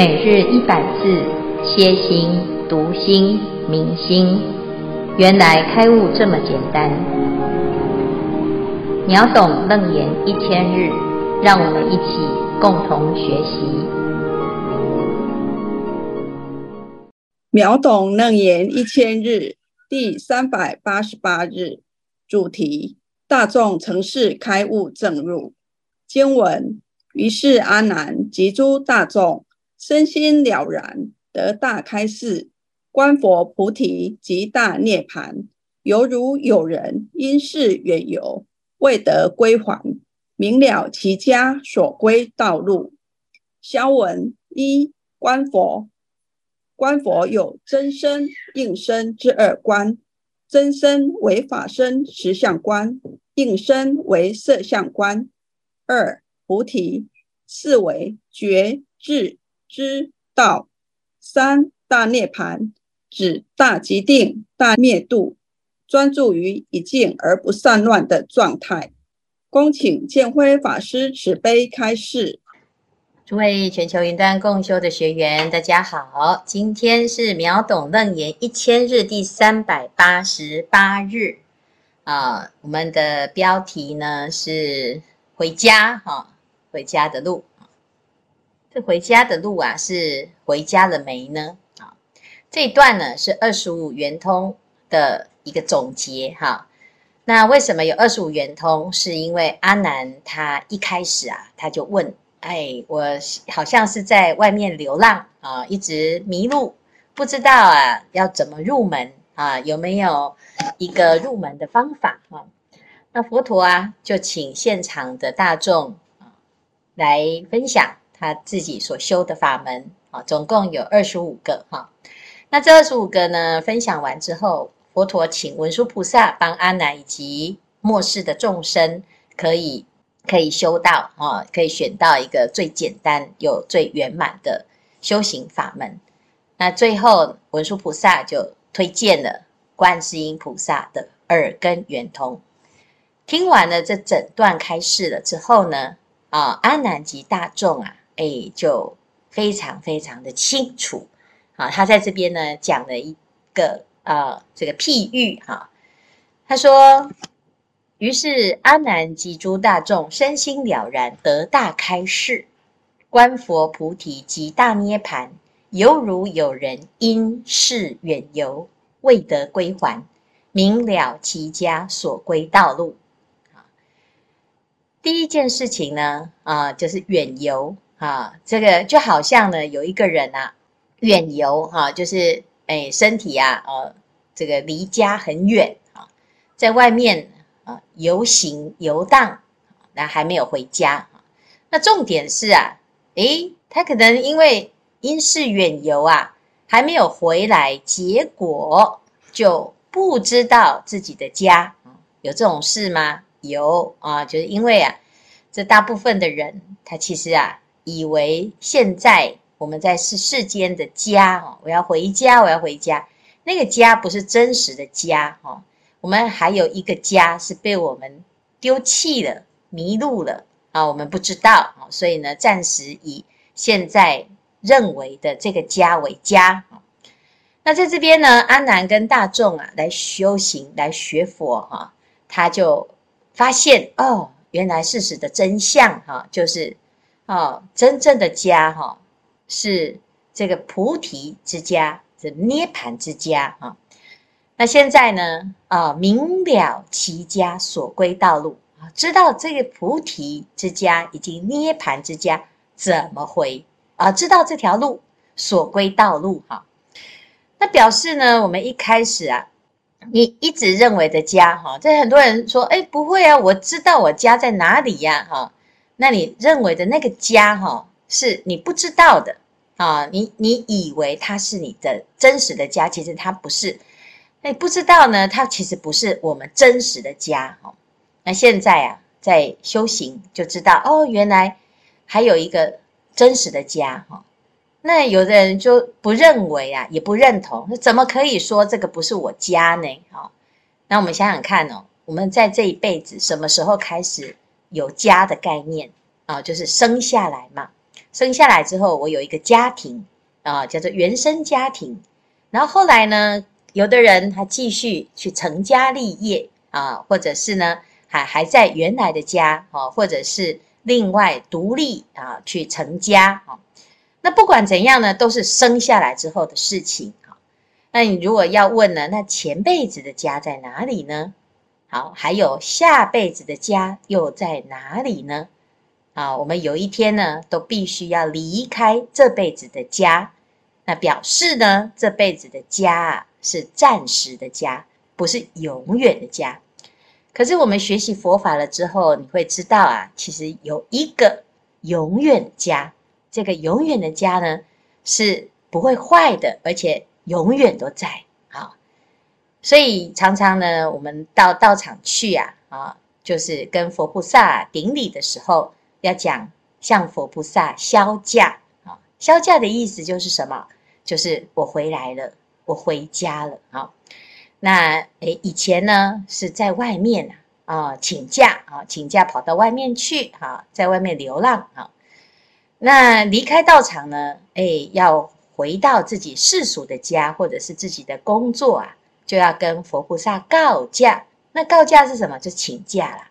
每日一百字，歇心、读心、明心，原来开悟这么简单。秒懂楞严一千日，让我们一起共同学习。秒懂楞严一千日第三百八十八日，主题：大众城市开悟正入。经文：于是阿难及诸大众。身心了然，得大开示，观佛菩提极大涅槃，犹如有人因事远游，未得归还，明了其家所归道路。消文一观佛，观佛有真身、应身之二观，真身为法身实相观，应身为色相观。二菩提，是为觉智。知道三大涅槃，指大极定、大灭度，专注于一静而不散乱的状态。恭请建辉法师慈悲开示。诸位全球云端共修的学员，大家好，今天是秒懂楞严一千日第三百八十八日啊，我们的标题呢是回家哈，回家的路。这回家的路啊，是回家了没呢？啊，这一段呢是二十五圆通的一个总结哈。那为什么有二十五圆通？是因为阿南他一开始啊，他就问：哎，我好像是在外面流浪啊，一直迷路，不知道啊要怎么入门啊？有没有一个入门的方法啊？那佛陀啊，就请现场的大众啊来分享。他自己所修的法门啊，总共有二十五个哈。那这二十五个呢，分享完之后，佛陀请文殊菩萨帮阿难以及末世的众生，可以可以修到啊，可以选到一个最简单又最圆满的修行法门。那最后文殊菩萨就推荐了观世音菩萨的耳根圆通。听完了这整段开示了之后呢，啊，阿难及大众啊。哎，就非常非常的清楚，啊，他在这边呢讲了一个啊这个譬喻哈，他说，于是阿难及诸大众身心了然，得大开示，观佛菩提极大涅槃，犹如有人因事远游，未得归还，明了其家所归道路。第一件事情呢，啊，就是远游。啊，这个就好像呢，有一个人啊，远游哈、啊，就是哎，身体啊，呃，这个离家很远啊，在外面啊游行游荡，那还没有回家。那重点是啊，诶，他可能因为因事远游啊，还没有回来，结果就不知道自己的家。有这种事吗？有啊，就是因为啊，这大部分的人，他其实啊。以为现在我们在世世间的家哦，我要回家，我要回家。那个家不是真实的家哦，我们还有一个家是被我们丢弃了、迷路了啊，我们不知道啊，所以呢，暂时以现在认为的这个家为家。那在这边呢，阿南跟大众啊来修行、来学佛哈，他就发现哦，原来事实的真相哈，就是。哦，真正的家哈、哦，是这个菩提之家，是涅槃之家啊、那现在呢，啊，明了其家所归道路啊，知道这个菩提之家以及涅槃之家怎么回啊，知道这条路所归道路哈、那表示呢，我们一开始啊，你一直认为的家哈，这很多人说，哎，不会啊，我知道我家在哪里呀，哈。那你认为的那个家哈，是你不知道的啊？你你以为它是你的真实的家，其实它不是。那你不知道呢，它其实不是我们真实的家哈。那现在啊，在修行就知道哦，原来还有一个真实的家哈。那有的人就不认为啊，也不认同，那怎么可以说这个不是我家呢？哦，那我们想想看哦，我们在这一辈子什么时候开始？有家的概念啊，就是生下来嘛。生下来之后，我有一个家庭啊，叫做原生家庭。然后后来呢，有的人他继续去成家立业啊，或者是呢还还在原来的家啊，或者是另外独立啊去成家啊。那不管怎样呢，都是生下来之后的事情啊。那你如果要问呢，那前辈子的家在哪里呢？好，还有下辈子的家又在哪里呢？啊，我们有一天呢，都必须要离开这辈子的家，那表示呢，这辈子的家啊是暂时的家，不是永远的家。可是我们学习佛法了之后，你会知道啊，其实有一个永远的家，这个永远的家呢是不会坏的，而且永远都在。所以常常呢，我们到道场去啊，啊，就是跟佛菩萨顶礼的时候。要讲向佛菩萨销驾啊，销驾的意思就是什么？就是我回来了，我回家了啊。那诶，以前呢是在外面啊，请假啊，请假跑到外面去啊，在外面流浪啊。那离开道场呢，诶，要回到自己世俗的家，或者是自己的工作啊，就要跟佛菩萨告假。那告假是什么？就请假了。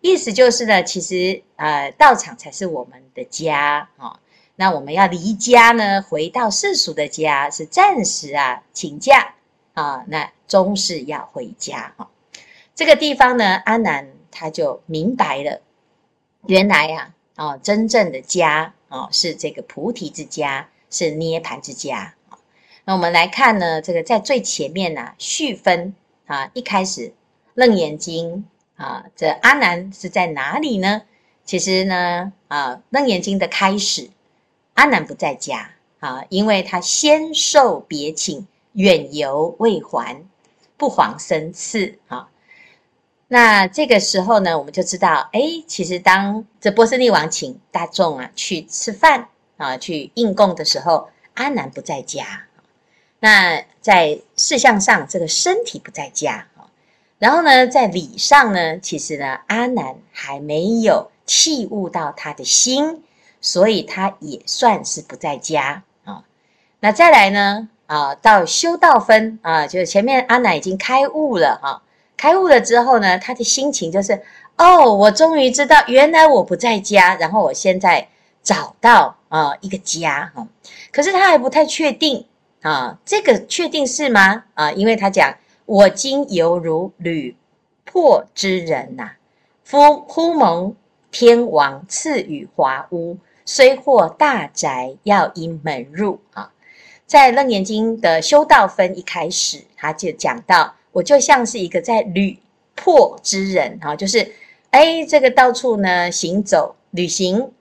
意思就是呢，其实呃，道场才是我们的家啊、哦。那我们要离家呢，回到世俗的家是暂时啊，请假啊。那终是要回家哈、哦。这个地方呢，阿难他就明白了，原来呀啊、哦，真正的家啊、哦，是这个菩提之家，是涅槃之家、那我们来看呢，这个在最前面呢、啊，序分啊，一开始楞严经。啊，这阿难是在哪里呢？其实呢，啊，《楞严经》的开始，阿难不在家啊，因为他先受别请，远游未还，不遑生次啊。那这个时候呢，我们就知道，哎，其实当这波斯匿王请大众啊去吃饭啊，去应供的时候，阿难不在家。那在事项上，这个身体不在家。然后呢，在理上呢，其实呢，阿难还没有契悟到他的心，所以他也算是不在家啊。那再来呢，啊，到修道分啊，就是前面阿难已经开悟了哈，开悟了之后呢，他的心情就是，哦，我终于知道，原来我不在家，然后我现在找到啊一个家哈，可是他还不太确定啊，这个确定是吗？啊，因为他讲。我今犹如履破之人呐、啊，忽蒙天王赐予华屋，虽获大宅，要因门入啊。在《楞严经》的修道分一开始，他就讲到，我就像是一个在履破之人啊，就是哎，这个到处呢行走旅行，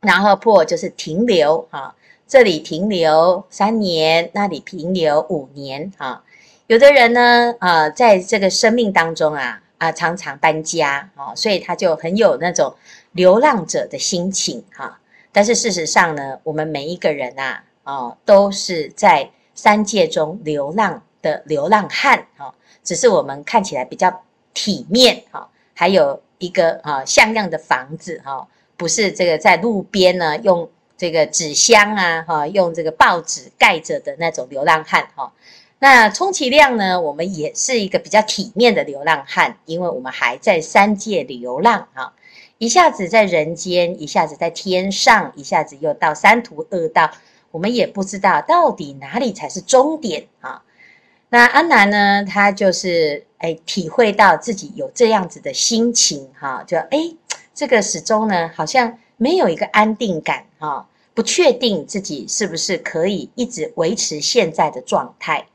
然后破就是停留啊，这里停留三年，那里停留五年啊。有的人呢，啊、在这个生命当中啊，啊、常常搬家啊，所以他就很有那种流浪者的心情哈、啊。但是事实上呢，我们每一个人啊，哦，都是在三界中流浪的流浪汉啊，只是我们看起来比较体面哈、哦，还有一个啊像样的房子哈、不是这个在路边呢用这个纸箱啊哈，用这个报纸盖着的那种流浪汉哈。那充其量呢，我们也是一个比较体面的流浪汉，因为我们还在三界流浪啊，一下子在人间，一下子在天上，一下子又到三途恶道，我们也不知道到底哪里才是终点啊。那阿南呢，他就是哎，体会到自己有这样子的心情哈，就哎，这个始终呢，好像没有一个安定感啊，不确定自己是不是可以一直维持现在的状态。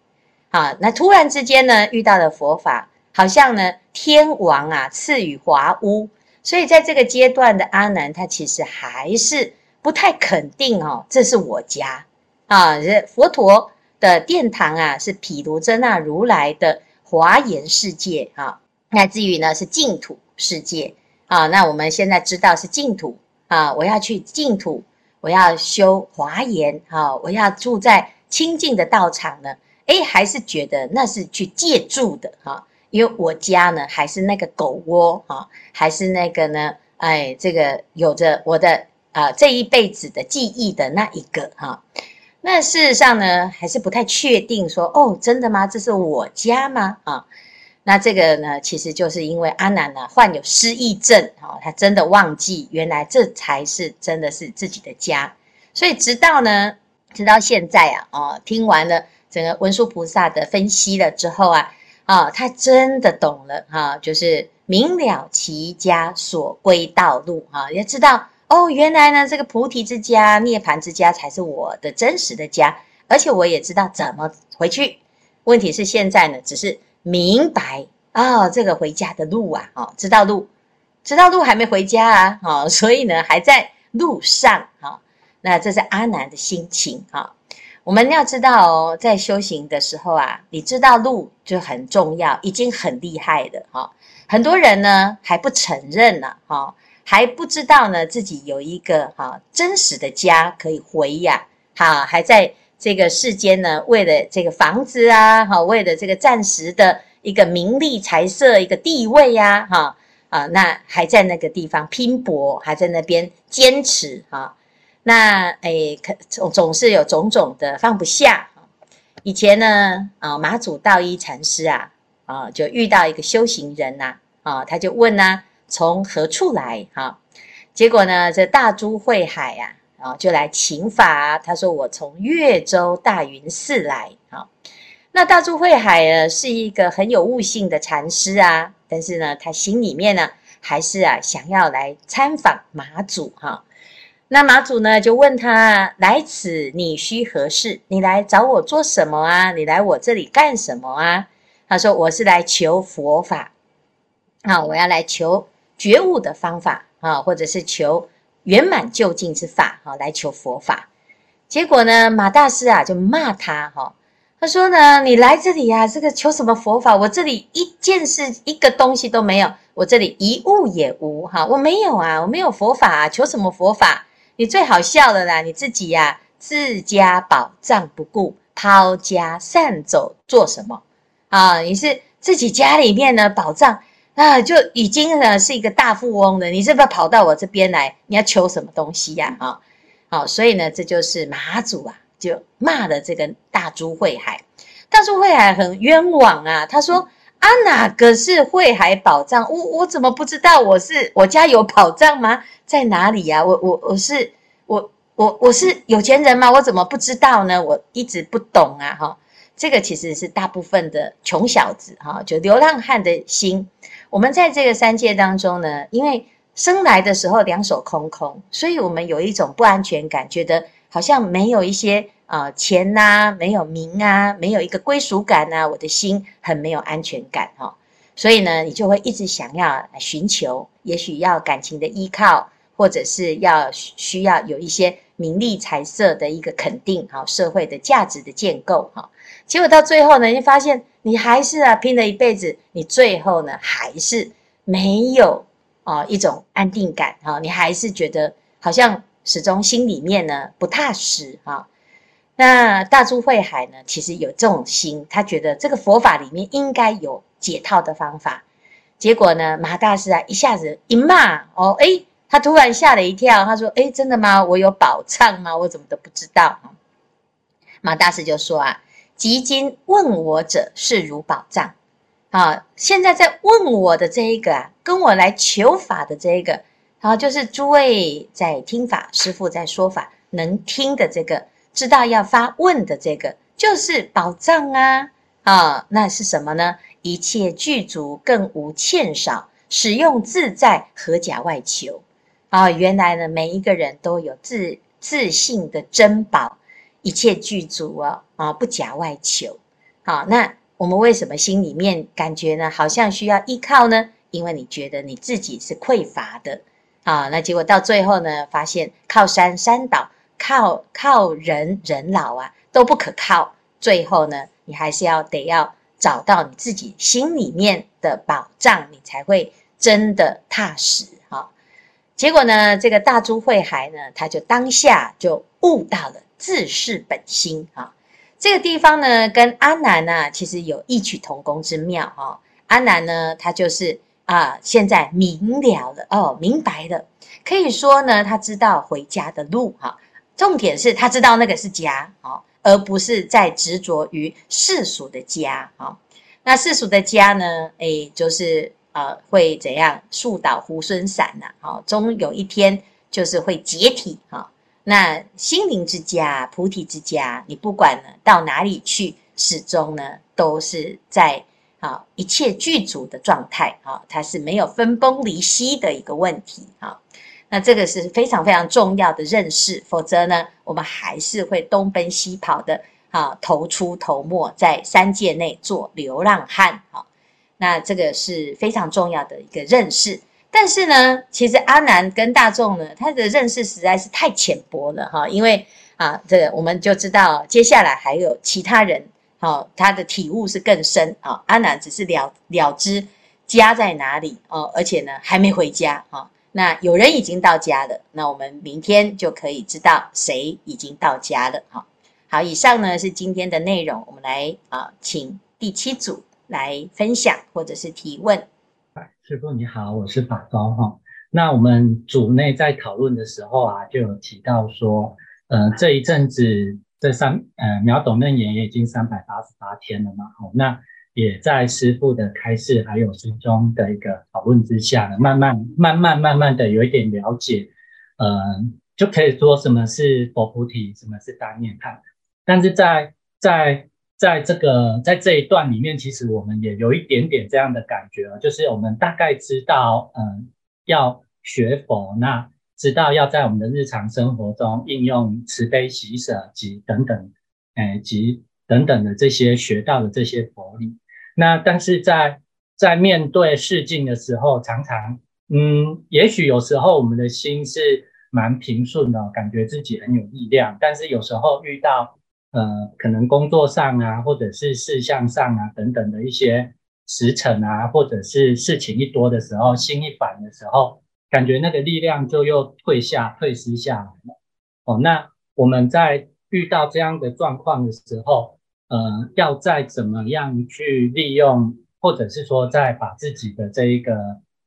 啊，那突然之间呢，遇到了佛法，好像呢，天王啊赐予华屋，所以在这个阶段的阿难，他其实还是不太肯定哦，这是我家啊，佛陀的殿堂啊，是毗卢遮那如来的华严世界啊，那至于呢是净土世界啊，那我们现在知道是净土啊，我要去净土，我要修华严啊，我要住在清净的道场呢。哎，还是觉得那是去借住的哈，因为我家呢还是那个狗窝哈，还是那个呢，哎，这个有着我的啊这一辈子的记忆的那一个哈。那事实上呢，还是不太确定说哦，真的吗？这是我家吗？啊，那这个呢，其实就是因为阿难呢患有失忆症，哈，他真的忘记原来这才是真的是自己的家，所以直到呢，直到现在啊，哦，听完了整个文殊菩萨的分析了之后啊，啊，他真的懂了哈，就是明了其家所归道路啊，也知道。哦，原来呢，这个菩提之家、涅槃之家才是我的真实的家，而且我也知道怎么回去。问题是现在呢，只是明白啊、哦，这个回家的路啊，哦，知道路，知道路还没回家啊，哦，所以呢，还在路上啊、哦。那这是阿难的心情啊、哦。我们要知道哦，在修行的时候啊，你知道路就很重要，已经很厉害了哈、哦。很多人呢还不承认呢，哈、哦。还不知道呢，自己有一个哈真实的家可以回呀，哈，还在这个世间呢，为了这个房子啊，哈，为了这个暂时的一个名利财色一个地位呀，哈啊，那还在那个地方拼搏，还在那边坚持哈，那诶，可总总是有种种的放不下。以前呢，啊，马祖道一禅师啊，啊，就遇到一个修行人呐，啊，他就问呐。从何处来？哈，结果呢，这大珠慧海呀，啊，就来请法。他说：“我从越州大云寺来。”哈，那大珠慧海呢，是一个很有悟性的禅师啊，但是呢，他心里面呢，还是啊，想要来参访马祖。哈，那马祖呢，就问他：“来此你需何事？你来找我做什么啊？你来我这里干什么啊？”他说：“我是来求佛法。啊，我要来求。”觉悟的方法啊，或者是求圆满究竟之法啊，来求佛法。结果呢，马大师啊就骂他哈，他说呢，你来这里呀，这个求什么佛法？我这里一件事、一个东西都没有，我这里一物也无哈，我没有啊，我没有佛法啊，求什么佛法？你最好笑了啦，你自己呀，自家宝藏不顾，抛家散走做什么啊？你是自己家里面的宝藏。啊，就已经呢是一个大富翁了，你是不是跑到我这边来？你要求什么东西呀？啊，好，所以呢，这就是马祖啊，就骂了这个大珠慧海。大珠慧海很冤枉啊，他说啊，哪个是慧海宝藏？我我怎么不知道？我是我家有宝藏吗？在哪里呀？我我我是我我我是有钱人吗？我怎么不知道呢？我一直不懂啊，哈。这个其实是大部分的穷小子哈，就流浪汉的心。我们在这个三界当中呢，因为生来的时候两手空空，所以我们有一种不安全感，觉得好像没有一些啊、呃、钱呐、没有名啊，没有一个归属感啊，我的心很没有安全感哈。所以呢，你就会一直想要寻求，也许要感情的依靠，或者是要需要有一些名利财色的一个肯定哈，社会的价值的建构哈。结果到最后呢，你发现你还是啊拼了一辈子，你最后呢还是没有啊一种安定感啊，你还是觉得好像始终心里面呢不踏实啊。那大珠慧海呢，其实有这种心，他觉得这个佛法里面应该有解套的方法。结果呢，马大师啊一下子一骂哦，诶，他突然吓了一跳，他说：“诶，真的吗？我有宝藏吗？我怎么都不知道？”马大师就说啊。即今问我者，是如宝藏。啊，现在在问我的这一个啊，跟我来求法的这一个，啊，就是诸位在听法，师父在说法，能听的这个，知道要发问的这个，就是宝藏啊！啊，那是什么呢？一切具足，更无欠少，使用自在，何假外求？啊，原来呢，每一个人都有自自信的珍宝。一切具足哦，啊，不假外求。好，那我们为什么心里面感觉呢，好像需要依靠呢？因为你觉得你自己是匮乏的，啊，那结果到最后呢，发现靠山山倒，靠靠人人老啊，都不可靠。最后呢，你还是要得要找到你自己心里面的宝藏，你才会真的踏实。哈，结果呢，这个大珠慧海呢，他就当下就悟到了。自是本心啊，这个地方呢，跟阿南呢，其实有异曲同工之妙哈。阿南呢，他就是啊，现在明了了哦，明白了。可以说呢，他知道回家的路哈。重点是他知道那个是家啊，而不是在执着于世俗的家啊。那世俗的家呢，诶，就是呃，会怎样？树倒猢狲散呐，啊，终有一天就是会解体哈。那心灵之家、菩提之家，你不管呢到哪里去，始终呢都是在啊一切具足的状态啊，它是没有分崩离析的一个问题啊。那这个是非常非常重要的认识，否则呢，我们还是会东奔西跑的啊，头出头没，在三界内做流浪汉啊。那这个是非常重要的一个认识。但是呢，其实阿南跟大众呢，他的认识实在是太浅薄了哈，因为啊，这个我们就知道接下来还有其他人，好，他的体悟是更深啊。阿南只是了了知家在哪里哦，而且呢还没回家哈。那有人已经到家了，那我们明天就可以知道谁已经到家了哈。好，以上呢是今天的内容，我们来啊，请第七组来分享或者是提问。师傅你好，我是法高哈。那我们组内在讨论的时候啊，就有提到说，呃，这一阵子这三呃秒懂楞严也已经三百八十八天了嘛。好，那也在师傅的开示还有师兄的一个讨论之下呢，慢慢慢慢慢慢的有一点了解，呃，就可以说什么是佛菩提，什么是大涅槃。但是在在在这个在这一段里面，其实我们也有一点点这样的感觉啊，就是我们大概知道，嗯，要学佛，那知道要在我们的日常生活中应用慈悲喜舍及等等，诶，及等等的这些学到的这些佛理。那但是在在面对事境的时候，常常，嗯，也许有时候我们的心是蛮平顺的，感觉自己很有力量，但是有时候遇到。呃，可能工作上啊，或者是事项上啊，等等的一些时辰啊，或者是事情一多的时候，心一烦的时候，感觉那个力量就又退下、退失下来了。哦，那我们在遇到这样的状况的时候，呃，要再怎么样去利用，或者是说再把自己的这一个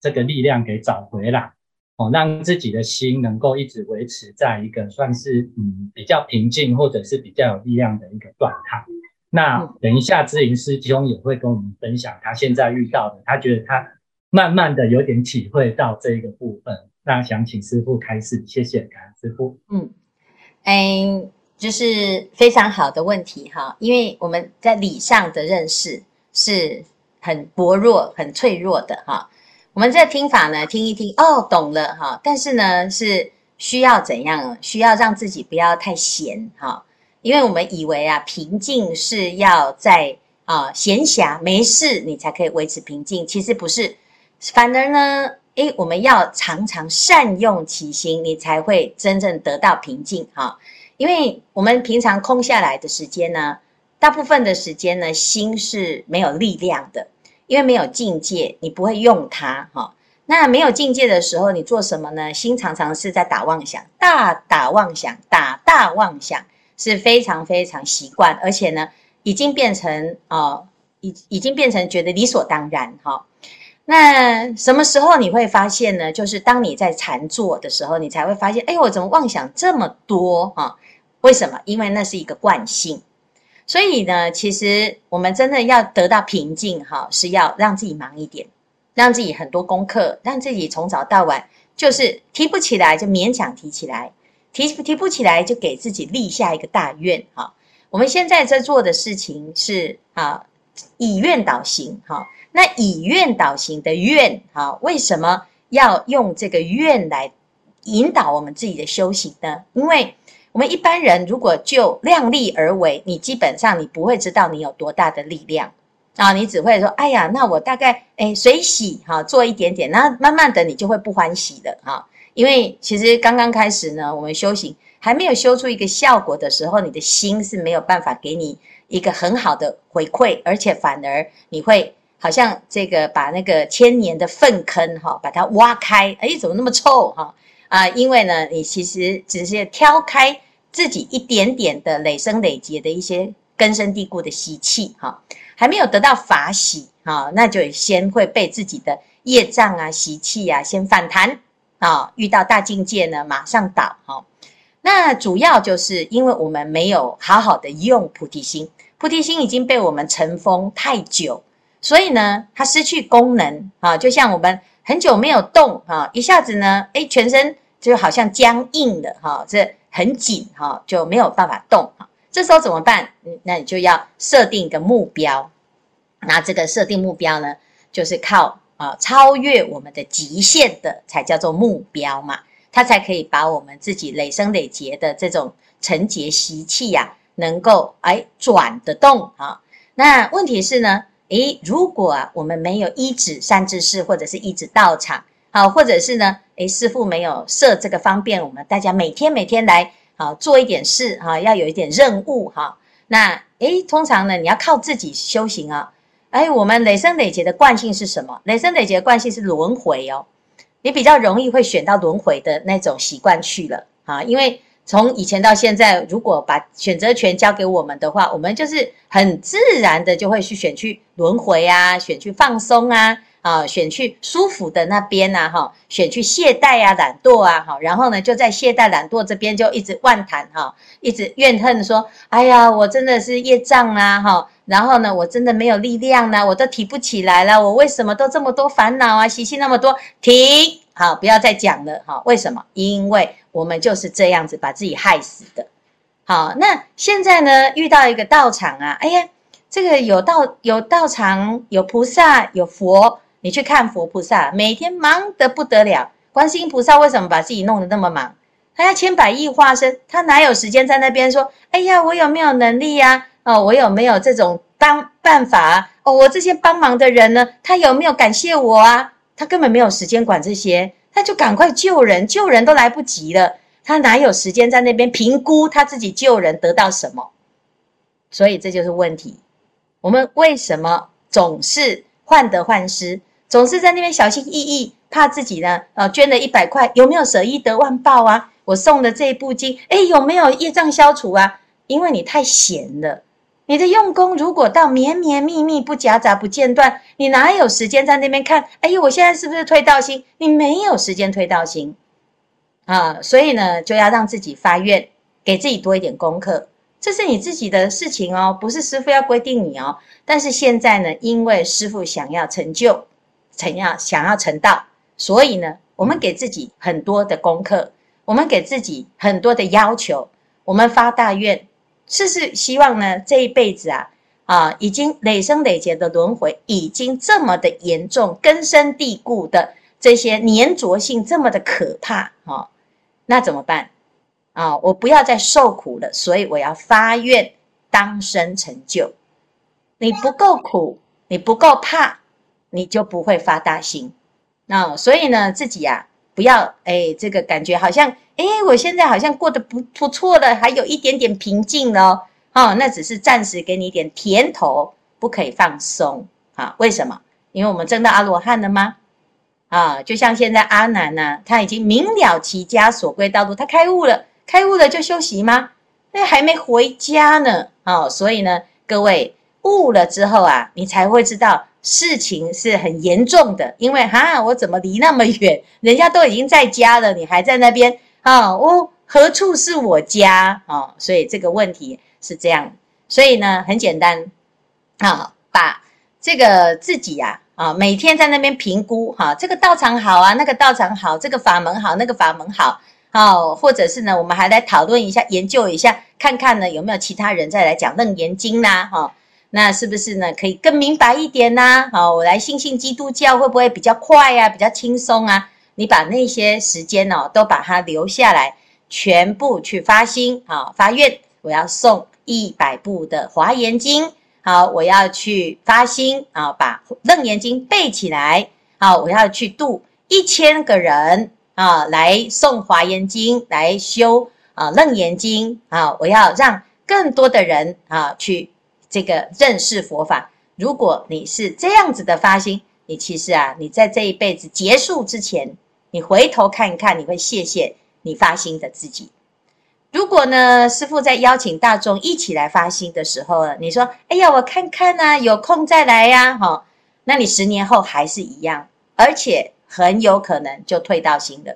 这个力量给找回来。哦，让自己的心能够一直维持在一个算是嗯比较平静或者是比较有力量的一个状态。那等一下，知盈师兄也会跟我们分享他现在遇到的，他觉得他慢慢的有点体会到这一个部分。那想请师傅开始，谢谢，感恩师傅。嗯，嗯，就是非常好的问题哈，因为我们在理上的认识是很薄弱、很脆弱的哈。我们这听法呢，听一听哦，懂了哈。但是呢，是需要怎样？需要让自己不要太闲哈，因为我们以为啊，平静是要在啊闲暇没事你才可以维持平静，其实不是，反而呢，诶，我们要常常善用其心，你才会真正得到平静哈。因为我们平常空下来的时间呢，大部分的时间呢，心是没有力量的。因为没有境界，你不会用它哈。那没有境界的时候，你做什么呢？心常常是在打妄想，大打妄想，打大妄想，是非常非常习惯，而且呢，已经变成啊，已、已经变成觉得理所当然哈。那什么时候你会发现呢？就是当你在禅坐的时候，你才会发现，哎，我怎么妄想这么多哈？为什么？因为那是一个惯性。所以呢，其实我们真的要得到平静，哈，是要让自己忙一点，让自己很多功课，让自己从早到晚就是提不起来就勉强提起来，提提不起来就给自己立下一个大愿，哈。我们现在在做的事情是啊，以愿导行，哈。那以愿导行的愿，哈，为什么要用这个愿来引导我们自己的修行呢？因为我们一般人如果就量力而为，你基本上你不会知道你有多大的力量啊，你只会说，哎呀，那我大概诶随喜哈，做一点点，那慢慢的你就会不欢喜的哈，因为其实刚刚开始呢，我们修行还没有修出一个效果的时候，你的心是没有办法给你一个很好的回馈，而且反而你会好像这个把那个千年的粪坑哈，把它挖开，哎，怎么那么臭哈？啊，因为呢，你其实只是挑开自己一点点的累生累劫的一些根深蒂固的习气，哈，还没有得到法喜，哈，那就先会被自己的业障啊、习气啊先反弹啊，遇到大境界呢，马上倒哈。那主要就是因为我们没有好好的用菩提心，菩提心已经被我们尘封太久，所以呢，它失去功能啊，就像我们很久没有动啊，一下子呢，诶，全身就好像僵硬的哈，这很紧哈，就没有办法动哈。这时候怎么办？那你就要设定一个目标，那这个设定目标呢，就是靠啊超越我们的极限的，才叫做目标嘛。它才可以把我们自己累生累劫的这种尘劫习气呀，能够哎转得动啊。那问题是呢，诶，如果我们没有一指善知识，或者是一指道场，好，或者是呢，诶，师父没有设这个方便，我们大家每天每天来好做一点事哈，要有一点任务哈。那诶，通常呢，你要靠自己修行啊。哎，我们累生累劫的惯性是什么？累生累劫的惯性是轮回哦。你比较容易会选到轮回的那种习惯去了啊，因为从以前到现在，如果把选择权交给我们的话，我们就是很自然的就会去选去轮回啊，选去放松啊，啊，选去舒服的那边呐，哈，选去懈怠啊、懒惰啊，哈，然后呢，就在懈怠懒惰这边就一直妄谈哈，一直怨恨说，哎呀，我真的是业障啊，哈。然后呢，我真的没有力量呢，我都提不起来了。我为什么都这么多烦恼啊？习气那么多，停，好，不要再讲了。哈，为什么？因为我们就是这样子把自己害死的。好，那现在呢，遇到一个道场啊，哎呀，这个有道有道场，有菩萨，有佛，你去看佛菩萨，每天忙得不得了。观世音菩萨为什么把自己弄得那么忙？他要千百亿化身，他哪有时间在那边说？哎呀，我有没有能力呀？哦，我有没有这种帮办法啊？哦，我这些帮忙的人呢，他有没有感谢我啊？他根本没有时间管这些，他就赶快救人，救人都来不及了，他哪有时间在那边评估他自己救人得到什么？所以这就是问题。我们为什么总是患得患失，总是在那边小心翼翼，怕自己呢？呃，捐了一百块，有没有舍一得万报啊？我送的这一部经，诶，有没有业障消除啊？因为你太闲了。你的用功如果到绵绵密密不夹杂不间断，你哪有时间在那边看？哎呦，我现在是不是退道心？你没有时间退道心啊！所以呢，就要让自己发愿，给自己多一点功课。这是你自己的事情哦，不是师父要规定你哦。但是现在呢，因为师父想要成就，想要想要成道，所以呢，我们给自己很多的功课，我们给自己很多的要求，我们发大愿。是是希望呢，这一辈子啊，啊，已经累生累劫的轮回已经这么的严重，根深蒂固的这些粘着性这么的可怕啊，那怎么办啊？我不要再受苦了，所以我要发愿当生成就。你不够苦，你不够怕，你就不会发大心。那所以呢，自己啊。不要哎，这个感觉好像哎，我现在好像过得不不错了，还有一点点平静了哦，那只是暂时给你一点甜头，不可以放松啊？为什么？因为我们证到阿罗汉了吗？啊，就像现在阿难呢，他已经明了其家所归道路，他开悟了，开悟了就休息吗？那还没回家呢，哦，所以呢，各位悟了之后啊，你才会知道。事情是很严重的，因为哈，我怎么离那么远？人家都已经在家了，你还在那边啊？我何处是我家啊？所以这个问题是这样。所以呢，很简单啊，把这个自己呀啊，每天在那边评估哈，这个道场好啊，那个道场好，这个法门好，那个法门好，哦，或者是呢，我们还来讨论一下，研究一下，看看呢有没有其他人再来讲《楞严经》呐，哈。那是不是呢？可以更明白一点呢？好，我来信信基督教会不会比较快呀？比较轻松啊？你把那些时间哦，都把它留下来，全部去发心啊，发愿，我要送一百部的华严经。好，我要去发心啊，把楞严经背起来。好，我要去度一千个人啊，来送华严经，来修啊楞严经啊，我要让更多的人啊去。这个认识佛法，如果你是这样子的发心，你其实啊，你在这一辈子结束之前，你回头看一看，你会谢谢你发心的自己。如果呢，师父在邀请大众一起来发心的时候，你说：“哎呀，我看看呐，有空再来呀。”哈，那你十年后还是一样，而且很有可能就退到心了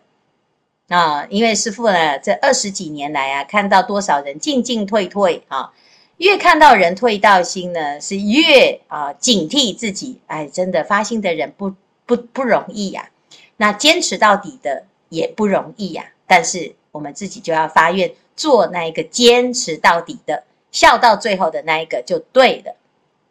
啊！因为师父呢，这二十几年来啊，看到多少人进进退退啊，越看到人退道心呢，是越啊警惕自己。哎，真的发心的人不不不容易呀、啊，那坚持到底的也不容易呀、啊。但是我们自己就要发愿做那一个坚持到底的，笑到最后的那一个就对了。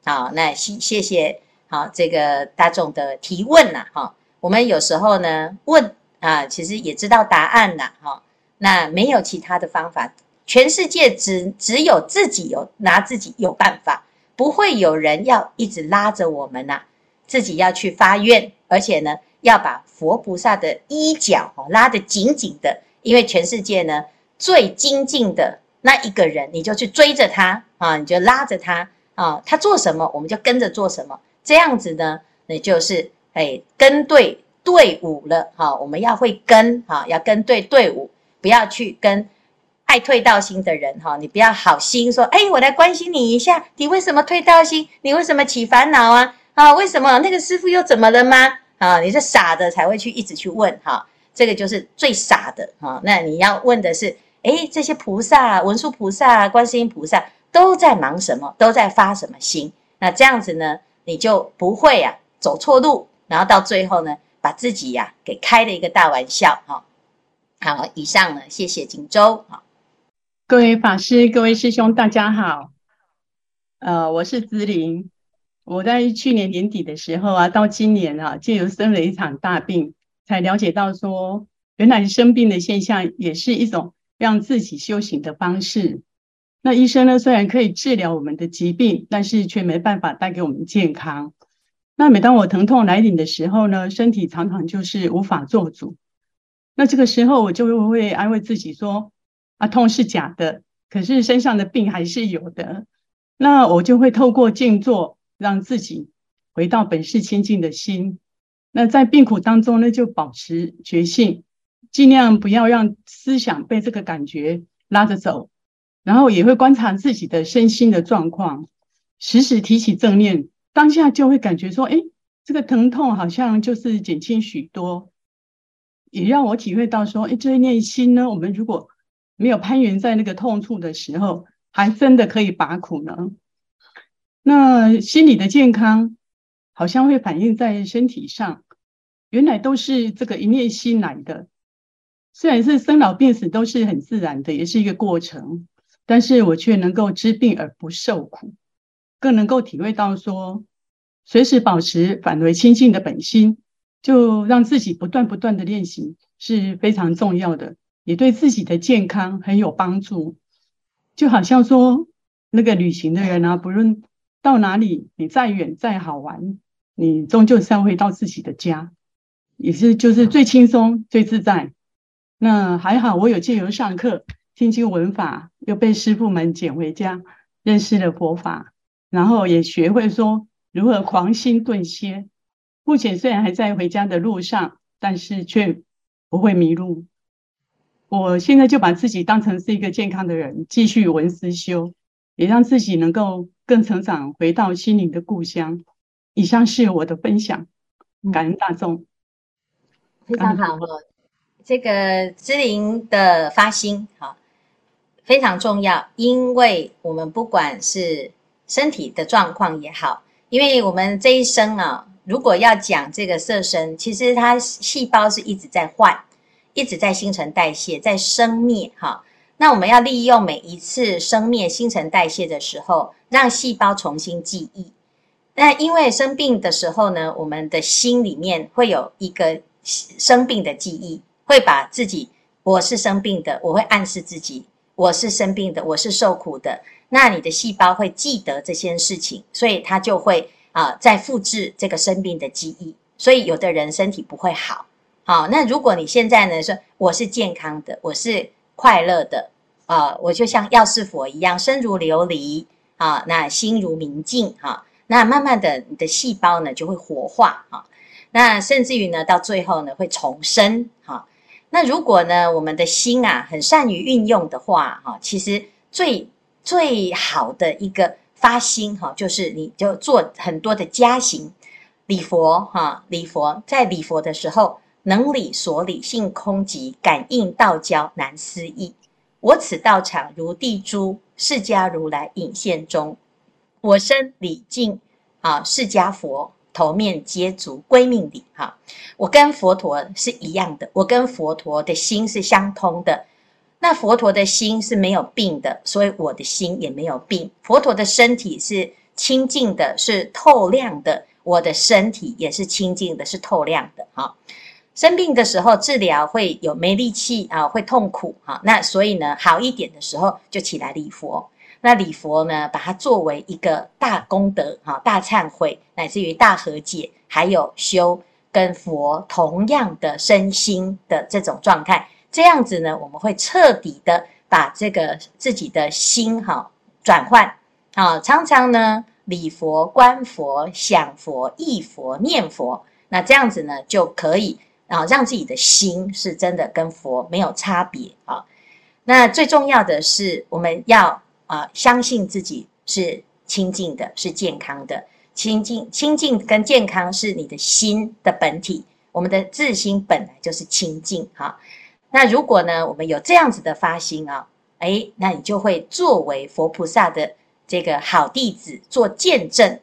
好，那谢谢谢。好，这个大众的提问呐，哈，我们有时候呢问啊，其实也知道答案呐，哈，那没有其他的方法，全世界只只有自己有拿自己有办法，不会有人要一直拉着我们呐，自己要去发愿，而且呢要把佛菩萨的衣角拉得紧紧的，因为全世界呢最精进的那一个人，你就去追着他啊，你就拉着他啊，他做什么我们就跟着做什么。这样子呢，那就是哎跟对队伍了哈。我们要会跟哈，要跟对队伍，不要去跟爱退道心的人哈。你不要好心说，哎，我来关心你一下，你为什么退道心？你为什么起烦恼啊？啊，为什么那个师父又怎么了吗？啊，你是傻的才会去一直去问哈。这个就是最傻的哈。那你要问的是，哎，这些菩萨、文殊菩萨、观世音菩萨都在忙什么？都在发什么心？那这样子呢？你就不会、啊、走错路，然后到最后呢，把自己呀、啊、给开了一个大玩笑哈。好，以上呢，谢谢锦州。好，各位法师、各位师兄，大家好。呃，我是姿玲。我在去年年底的时候啊，到今年啊，竟有生了一场大病，才了解到说，原来生病的现象也是一种让自己修行的方式。那医生呢，虽然可以治疗我们的疾病，但是却没办法带给我们健康。那每当我疼痛来临的时候呢，身体常常就是无法做主。那这个时候我就会安慰自己说：“啊，痛是假的，可是身上的病还是有的。”那我就会透过静坐，让自己回到本是清净的心。那在病苦当中呢，就保持觉性，尽量不要让思想被这个感觉拉着走。然后也会观察自己的身心的状况，时时提起正念，当下就会感觉说，哎，这个疼痛好像就是减轻许多，也让我体会到说，哎，这一念心呢，我们如果没有攀缘在那个痛处的时候，还真的可以拔苦呢。那心理的健康好像会反映在身体上，原来都是这个一念心来的，虽然是生老病死都是很自然的，也是一个过程。但是我却能够知病而不受苦，更能够体会到说，随时保持返回清净的本心，就让自己不断不断的练习是非常重要的，也对自己的健康很有帮助。就好像说那个旅行的人啊，不论到哪里，你再远再好玩，你终究是要回到自己的家，也是就是最轻松最自在。那还好，我有借由上课。听经闻法，又被师父们捡回家，认识了佛法，然后也学会说如何狂心顿歇。目前虽然还在回家的路上，但是却不会迷路。我现在就把自己当成是一个健康的人，继续文思修，也让自己能够更成长，回到心灵的故乡。以上是我的分享，感恩大众。非常好，这个姿玲的发心，好。非常重要，因为我们不管是身体的状况也好，因为我们这一生啊，如果要讲这个色身，其实它细胞是一直在换，一直在新陈代谢，在生灭哈。那我们要利用每一次生灭、新陈代谢的时候，让细胞重新记忆。那因为生病的时候呢，我们的心里面会有一个生病的记忆，会把自己，我是生病的，我会暗示自己。我是生病的，我是受苦的。那你的细胞会记得这些事情，所以它就会啊、呃，再复制这个生病的记忆。所以有的人身体不会好，好、那如果你现在呢说我是健康的，我是快乐的，啊、我就像药师佛一样，身如琉璃啊，那心如明镜哈、啊。那慢慢的，你的细胞呢就会活化啊。那甚至于呢，到最后呢会重生哈。啊那如果呢，我们的心啊很善于运用的话，哈，其实最最好的一个发心哈，就是你就做很多的加行，礼佛哈，礼佛在礼佛的时候，能理所理性空寂，感应道交难思议。我此道场如地珠，释迦如来隐现中。我身礼敬啊，释迦佛头面接足归命礼哈。我跟佛陀是一样的，我跟佛陀的心是相通的。那佛陀的心是没有病的，所以我的心也没有病。佛陀的身体是清净的，是透亮的。我的身体也是清净的，是透亮的哈。生病的时候治疗会有没力气啊，会痛苦哈。那所以呢，好一点的时候就起来礼佛。那礼佛呢，把它作为一个大功德哈，大忏悔，乃至于大和解，还有修跟佛同样的身心的这种状态。这样子呢，我们会彻底的把这个自己的心哈转换啊，常常呢。礼佛、观佛、想佛、忆佛、念佛，那这样子呢，就可以啊，让自己的心是真的跟佛没有差别啊。那最重要的是，我们要啊，相信自己是清净的，是健康的。清净、清净跟健康是你的心的本体，我们的自心本来就是清净哈。那如果呢，我们有这样子的发心啊，诶，那你就会作为佛菩萨的。这个好弟子做见证，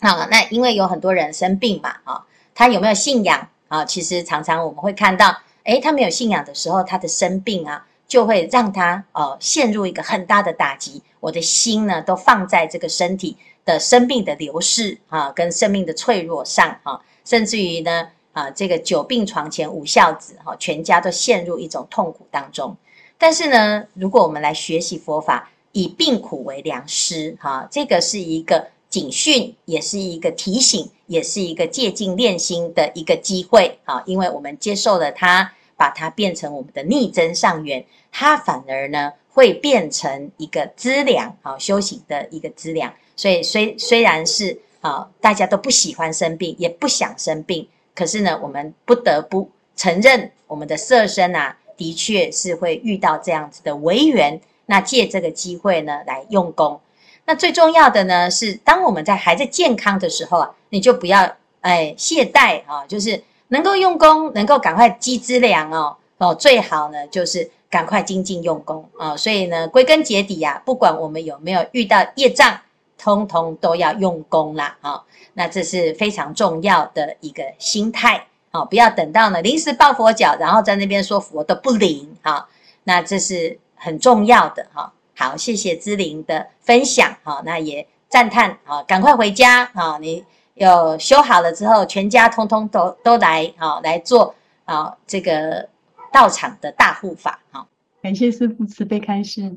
啊，那因为有很多人生病嘛，啊，他有没有信仰啊？其实常常我们会看到，诶，他没有信仰的时候，他的生病啊，就会让他呃陷入一个很大的打击。我的心呢，都放在这个身体的生命的流逝啊，跟生命的脆弱上啊，甚至于呢，啊，这个久病床前无孝子，哈，全家都陷入一种痛苦当中。但是呢，如果我们来学习佛法，以病苦为良师，哈，这个是一个警讯，也是一个提醒，也是一个借镜练心的一个机会，啊，因为我们接受了它，把它变成我们的逆增上缘，它反而呢会变成一个资粮，啊，修行的一个资粮。所以虽虽然是啊，大家都不喜欢生病，也不想生病，可是呢，我们不得不承认，我们的色身啊，的确是会遇到这样子的违缘。那借这个机会呢，来用功。那最重要的呢，是当我们在还在健康的时候啊，你就不要哎懈怠啊，就是能够用功，能够赶快积资粮哦哦，最好呢就是赶快精进用功啊。所以呢，归根结底呀，不管我们有没有遇到业障，通通都要用功啦啊。那这是非常重要的一个心态啊，不要等到呢临时抱佛脚，然后在那边说佛都不灵啊。那这是。很重要的哈，好，谢谢芝玲的分享哈，那也赞叹啊，赶快回家啊，你有修好了之后，全家通通都都来啊，来做啊这个道场的大护法哈，感谢师父慈悲开示。